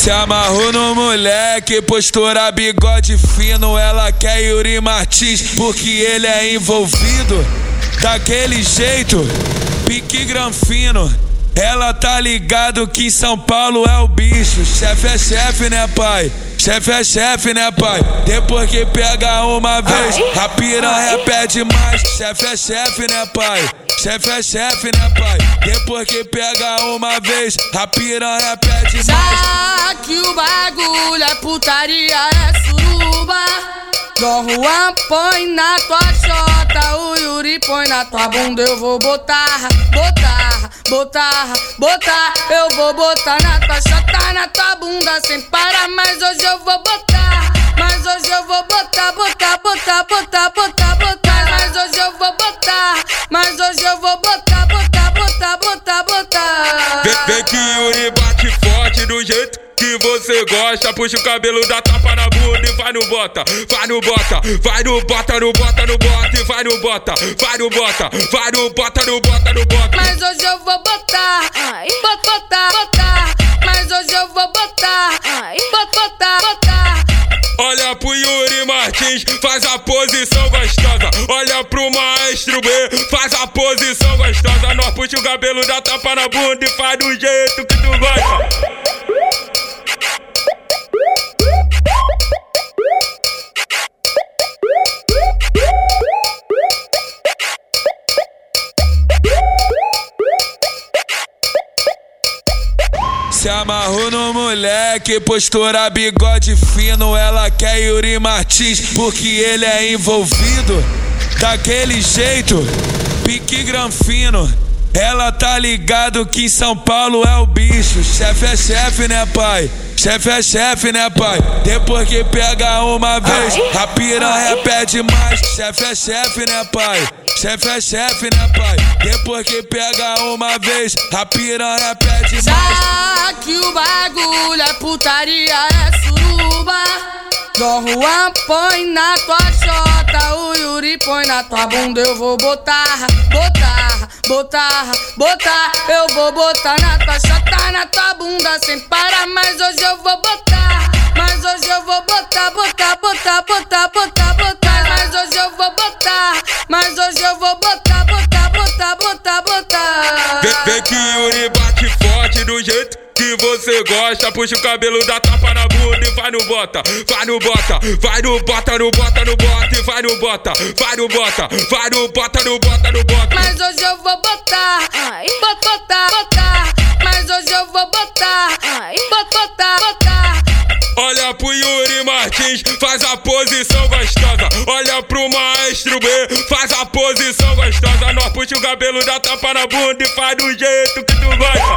Se amarrou no moleque, postura bigode fino. Ela quer Yuri Martins porque ele é envolvido. Daquele jeito, pique granfino. Ela tá ligado que em São Paulo é o bicho. Chefe é chefe, né, pai? Chefe é chefe, né, pai? Depois que pega uma vez, a piranha pede mais. Chefe é chefe, né, pai? Chefe é chefe, né, pai? Depois que pega uma vez, a piranha pede mais. Já que o bagulho é putaria, é suruba. Dom Juan põe na tua chota, o Yuri põe na tua bunda. Eu vou botar, botar, botar, botar. Eu vou botar na tua chota, na tua bunda sem parar. Mas hoje eu vou botar, mas hoje eu vou botar, botar, botar, botar, botar, botar. Mas hoje eu vou botar, hoje eu vou botar, botar, botar, botar, botar. Vem, vem que Yuri bate forte do jeito que você gosta. Puxa o cabelo, dá tapa na bunda e vai no bota, vai no bota, vai no bota, no bota, no bota e vai no bota, vai no bota, vai no bota, no bota, no bota. Mas hoje eu vou botar, bota, botar, botar. Faz a posição gostosa. Olha pro maestro B, faz a posição gostosa. Nós puxa o cabelo, dá tapa na bunda e faz do jeito que tu gosta. Se amarrou no moleque, postura bigode fino. Ela quer Yuri Martins porque ele é envolvido. Daquele jeito, pique granfino. Ela tá ligado que em São Paulo é o bicho. Chefe é chefe, né, pai? Chefe é chefe, né, pai? Depois que pega uma vez, a piranha pede mais. Chefe é chefe, né, pai? Chefe é chefe, né, pai? Depois que pega uma vez, a piranha pede mais. Já que o bagulho é putaria, é suruba. Dom Juan põe na tua chota, o Yuri põe na tua bunda. Eu vou botar, botar, botar, botar. Eu vou botar na tua chota, na tua bunda sem parar. Mas hoje eu vou botar, mas hoje eu vou botar, botar, botar, botar, botar, botar. Mas hoje eu vou botar, mas hoje eu vou botar, que você gosta. Puxa o cabelo, dá tapa na bunda e vai no bota, vai no bota, vai no bota, no bota, no bota e vai no bota, vai no bota, vai no bota, no bota, no bota. Mas hoje eu vou botar, bota, botar, botar. Mas hoje eu vou botar, bota, botar, botar. Olha pro Yuri Martins, faz a posição gostosa. Olha pro maestro B, faz a posição gostosa. Nós puxa o cabelo, dá tapa na bunda e faz do jeito que tu gosta.